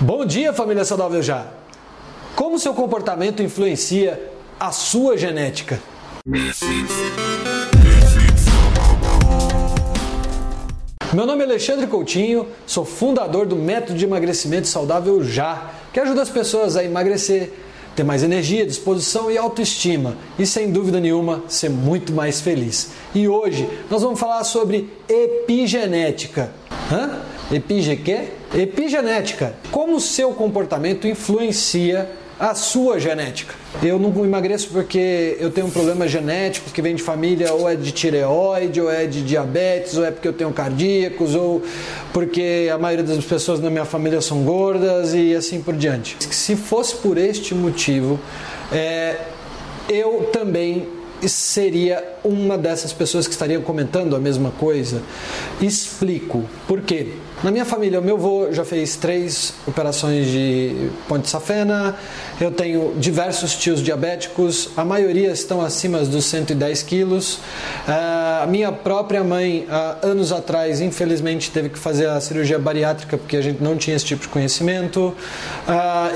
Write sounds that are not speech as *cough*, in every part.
Bom dia, família saudável já. Como seu comportamento influencia a sua genética? Meu nome é Alexandre Coutinho, sou fundador do método de emagrecimento saudável já, que ajuda as pessoas a emagrecer, ter mais energia, disposição e autoestima e sem dúvida nenhuma ser muito mais feliz. E hoje nós vamos falar sobre epigenética. Hã? Epige quê? Epigenética. Como o seu comportamento influencia a sua genética. Eu não emagreço porque eu tenho um problema genético que vem de família, ou é de tireoide, ou é de diabetes, ou é porque eu tenho cardíacos, ou porque a maioria das pessoas na minha família são gordas e assim por diante. Se fosse por este motivo, é, eu também seria uma dessas pessoas que estariam comentando a mesma coisa? Explico. Por quê? Na minha família, o meu avô já fez três operações de ponte safena, eu tenho diversos tios diabéticos, a maioria estão acima dos 110 quilos. A minha própria mãe, anos atrás, infelizmente, teve que fazer a cirurgia bariátrica porque a gente não tinha esse tipo de conhecimento.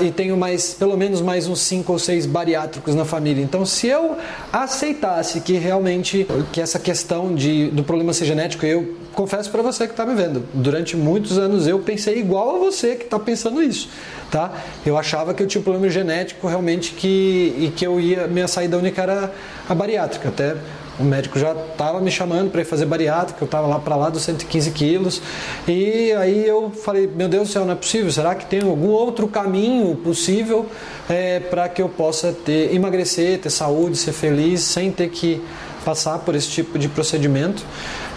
E tenho mais, pelo menos mais uns cinco ou seis bariátricos na família. Então, se eu aceitasse que realmente que essa questão de, do problema ser genético, eu confesso para você que está me vendo, durante muitos anos eu pensei igual a você que está pensando isso, tá? Eu achava que eu tinha um problema genético realmente que e que eu ia minha saída única era a bariátrica, até o médico já estava me chamando para ir fazer bariátrica, eu estava lá para lá dos 115 quilos. E aí eu falei, meu Deus do céu, não é possível? Será que tem algum outro caminho possível é, para que eu possa ter, emagrecer, ter saúde, ser feliz, sem ter que passar por esse tipo de procedimento.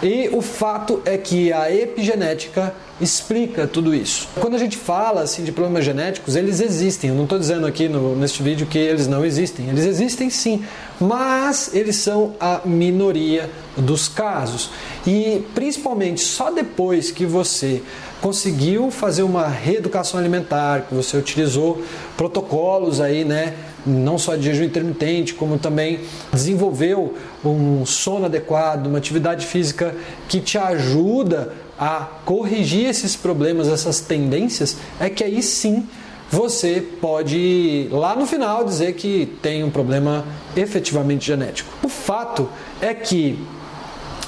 E o fato é que a epigenética explica tudo isso. Quando a gente fala assim de problemas genéticos, eles existem. Eu não estou dizendo aqui no, neste vídeo que eles não existem. Eles existem sim, mas eles são a minoria dos casos. E principalmente só depois que você conseguiu fazer uma reeducação alimentar, que você utilizou protocolos aí, né, não só de jejum intermitente, como também desenvolveu um sono adequado, uma atividade física que te ajuda a corrigir esses problemas, essas tendências, é que aí sim você pode lá no final dizer que tem um problema efetivamente genético. O fato é que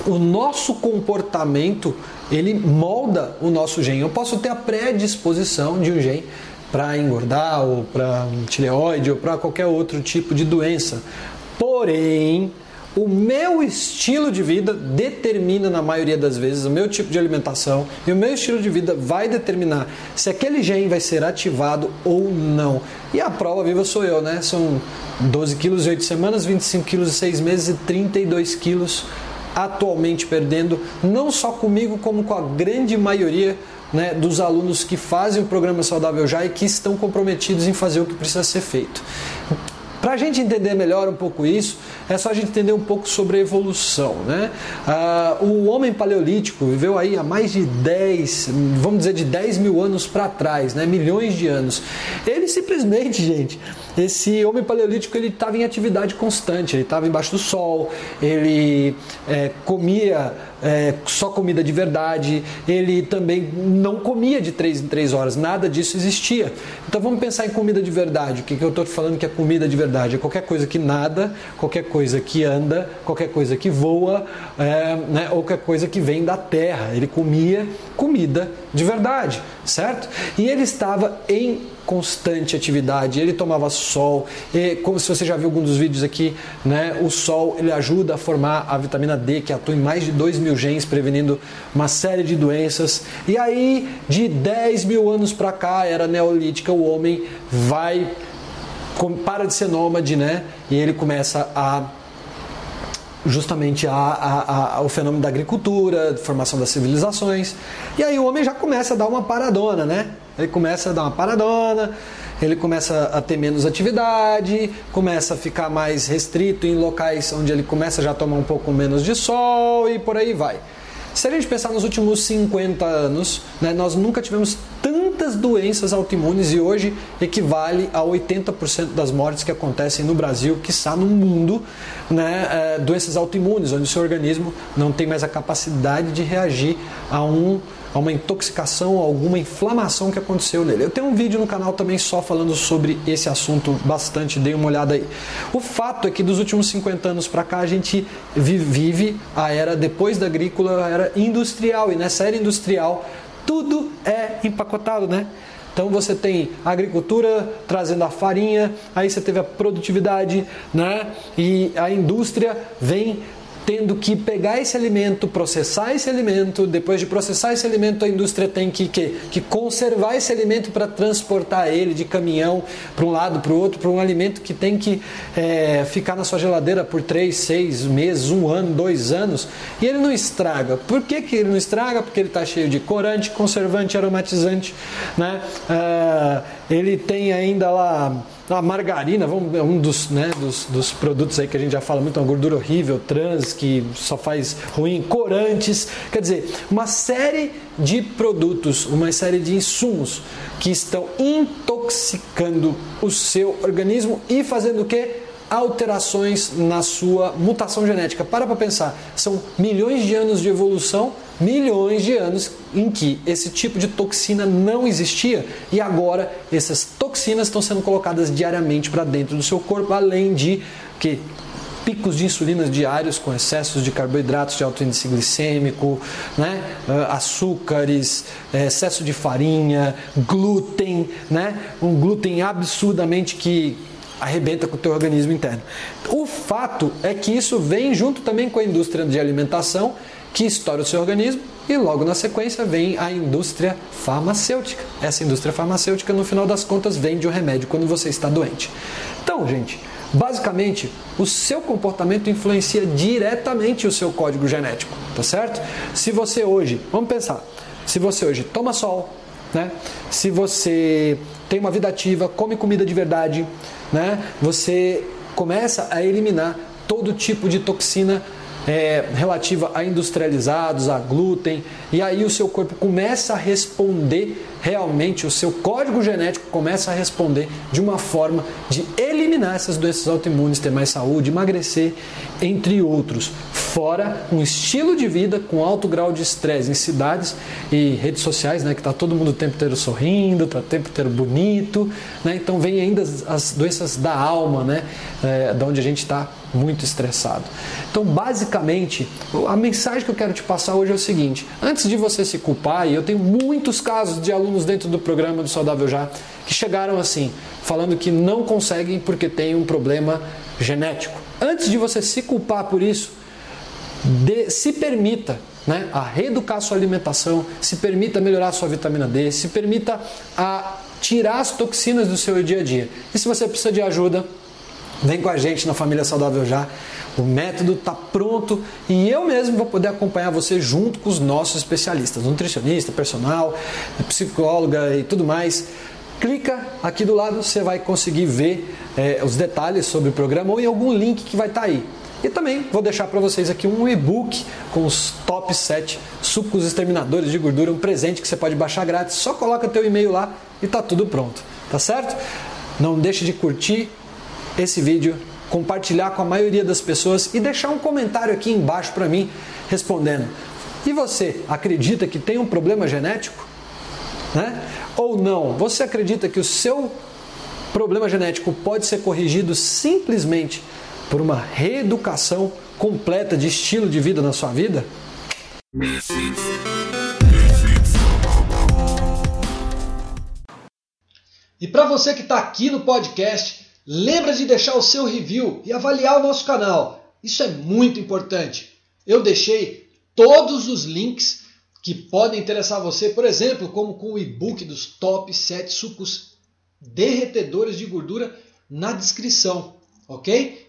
o nosso comportamento ele molda o nosso gene. Eu posso ter a predisposição de um gene para engordar ou para tireoide ou para qualquer outro tipo de doença. Porém, o meu estilo de vida determina na maioria das vezes o meu tipo de alimentação e o meu estilo de vida vai determinar se aquele gene vai ser ativado ou não. E a prova viva sou eu, né? São 12 quilos e 8 semanas, 25 quilos e 6 meses e 32 quilos atualmente perdendo, não só comigo, como com a grande maioria né, dos alunos que fazem o programa Saudável Já e que estão comprometidos em fazer o que precisa ser feito. Para a gente entender melhor um pouco isso, é só a gente entender um pouco sobre a evolução. Né? Ah, o homem paleolítico viveu aí há mais de 10, vamos dizer, de 10 mil anos para trás, né? milhões de anos. Ele simplesmente, *laughs* gente, esse homem paleolítico ele estava em atividade constante, ele estava embaixo do sol, ele é, comia é, só comida de verdade, ele também não comia de 3 em 3 horas, nada disso existia. Então vamos pensar em comida de verdade. O que, que eu estou falando que é comida de verdade? É qualquer coisa que nada, qualquer coisa que anda, qualquer coisa que voa, é, né, ou qualquer coisa que vem da terra. Ele comia comida de verdade, certo? E ele estava em constante atividade, ele tomava sol, e, como se você já viu algum dos vídeos aqui, né, o sol ele ajuda a formar a vitamina D, que atua em mais de 2 mil genes, prevenindo uma série de doenças. E aí, de 10 mil anos para cá, era neolítica, o homem vai, para de ser nômade, né, e ele começa a justamente a, a, a, o fenômeno da agricultura, formação das civilizações. E aí o homem já começa a dar uma paradona, né? Ele começa a dar uma paradona, ele começa a ter menos atividade, começa a ficar mais restrito em locais onde ele começa já a tomar um pouco menos de sol e por aí vai. Se a gente pensar nos últimos 50 anos, né, nós nunca tivemos tantas doenças autoimunes e hoje equivale a 80% das mortes que acontecem no Brasil, que está no mundo, né, é, doenças autoimunes, onde o seu organismo não tem mais a capacidade de reagir a um a uma intoxicação, alguma inflamação que aconteceu nele. Eu tenho um vídeo no canal também só falando sobre esse assunto bastante, dei uma olhada aí. O fato é que dos últimos 50 anos para cá a gente vive a era depois da agrícola, a era industrial e nessa era industrial tudo é empacotado, né? Então você tem a agricultura trazendo a farinha, aí você teve a produtividade, né? E a indústria vem tendo que pegar esse alimento, processar esse alimento, depois de processar esse alimento, a indústria tem que, que, que conservar esse alimento para transportar ele de caminhão para um lado, para o outro, para um alimento que tem que é, ficar na sua geladeira por três, seis meses, um ano, dois anos, e ele não estraga. Por que, que ele não estraga? Porque ele está cheio de corante, conservante, aromatizante, né? Ah, ele tem ainda lá a margarina, é um dos, né, dos, dos, produtos aí que a gente já fala muito, uma gordura horrível, trans, que só faz ruim, corantes, quer dizer, uma série de produtos, uma série de insumos que estão intoxicando o seu organismo e fazendo o que? Alterações na sua mutação genética. Para para pensar, são milhões de anos de evolução milhões de anos em que esse tipo de toxina não existia e agora essas toxinas estão sendo colocadas diariamente para dentro do seu corpo, além de que picos de insulina diários com excessos de carboidratos de alto índice glicêmico, né? Ah, açúcares, eh, excesso de farinha, glúten, né? um glúten absurdamente que arrebenta com o teu organismo interno. O fato é que isso vem junto também com a indústria de alimentação que estoura o seu organismo e logo na sequência vem a indústria farmacêutica. Essa indústria farmacêutica, no final das contas, vende o remédio quando você está doente. Então, gente, basicamente, o seu comportamento influencia diretamente o seu código genético, tá certo? Se você hoje, vamos pensar, se você hoje toma sol, né? Se você tem uma vida ativa, come comida de verdade, né? Você começa a eliminar todo tipo de toxina é, relativa a industrializados, a glúten, e aí o seu corpo começa a responder realmente, o seu código genético começa a responder de uma forma de eliminar essas doenças autoimunes, ter mais saúde, emagrecer, entre outros. Fora um estilo de vida com alto grau de estresse em cidades e redes sociais, né, que está todo mundo o tempo inteiro sorrindo, está o tempo inteiro bonito, né, então vem ainda as, as doenças da alma, né, é, da onde a gente está muito estressado. Então, basicamente, a mensagem que eu quero te passar hoje é o seguinte: antes de você se culpar, e eu tenho muitos casos de alunos dentro do programa do Saudável Já que chegaram assim, falando que não conseguem porque tem um problema genético. Antes de você se culpar por isso, de, se permita né, a reeducar sua alimentação, se permita melhorar sua vitamina D, se permita a tirar as toxinas do seu dia a dia. E se você precisa de ajuda, Vem com a gente na Família Saudável Já. O método está pronto e eu mesmo vou poder acompanhar você junto com os nossos especialistas, nutricionista, personal, psicóloga e tudo mais. Clica aqui do lado, você vai conseguir ver é, os detalhes sobre o programa ou em algum link que vai estar tá aí. E também vou deixar para vocês aqui um e-book com os top 7 sucos exterminadores de gordura, um presente que você pode baixar grátis. Só coloca teu e-mail lá e tá tudo pronto, tá certo? Não deixe de curtir, esse vídeo, compartilhar com a maioria das pessoas e deixar um comentário aqui embaixo para mim respondendo. E você acredita que tem um problema genético? Né? Ou não? Você acredita que o seu problema genético pode ser corrigido simplesmente por uma reeducação completa de estilo de vida na sua vida? E para você que está aqui no podcast, Lembra de deixar o seu review e avaliar o nosso canal. Isso é muito importante. Eu deixei todos os links que podem interessar você, por exemplo, como com o e-book dos top 7 sucos derretedores de gordura na descrição, ok?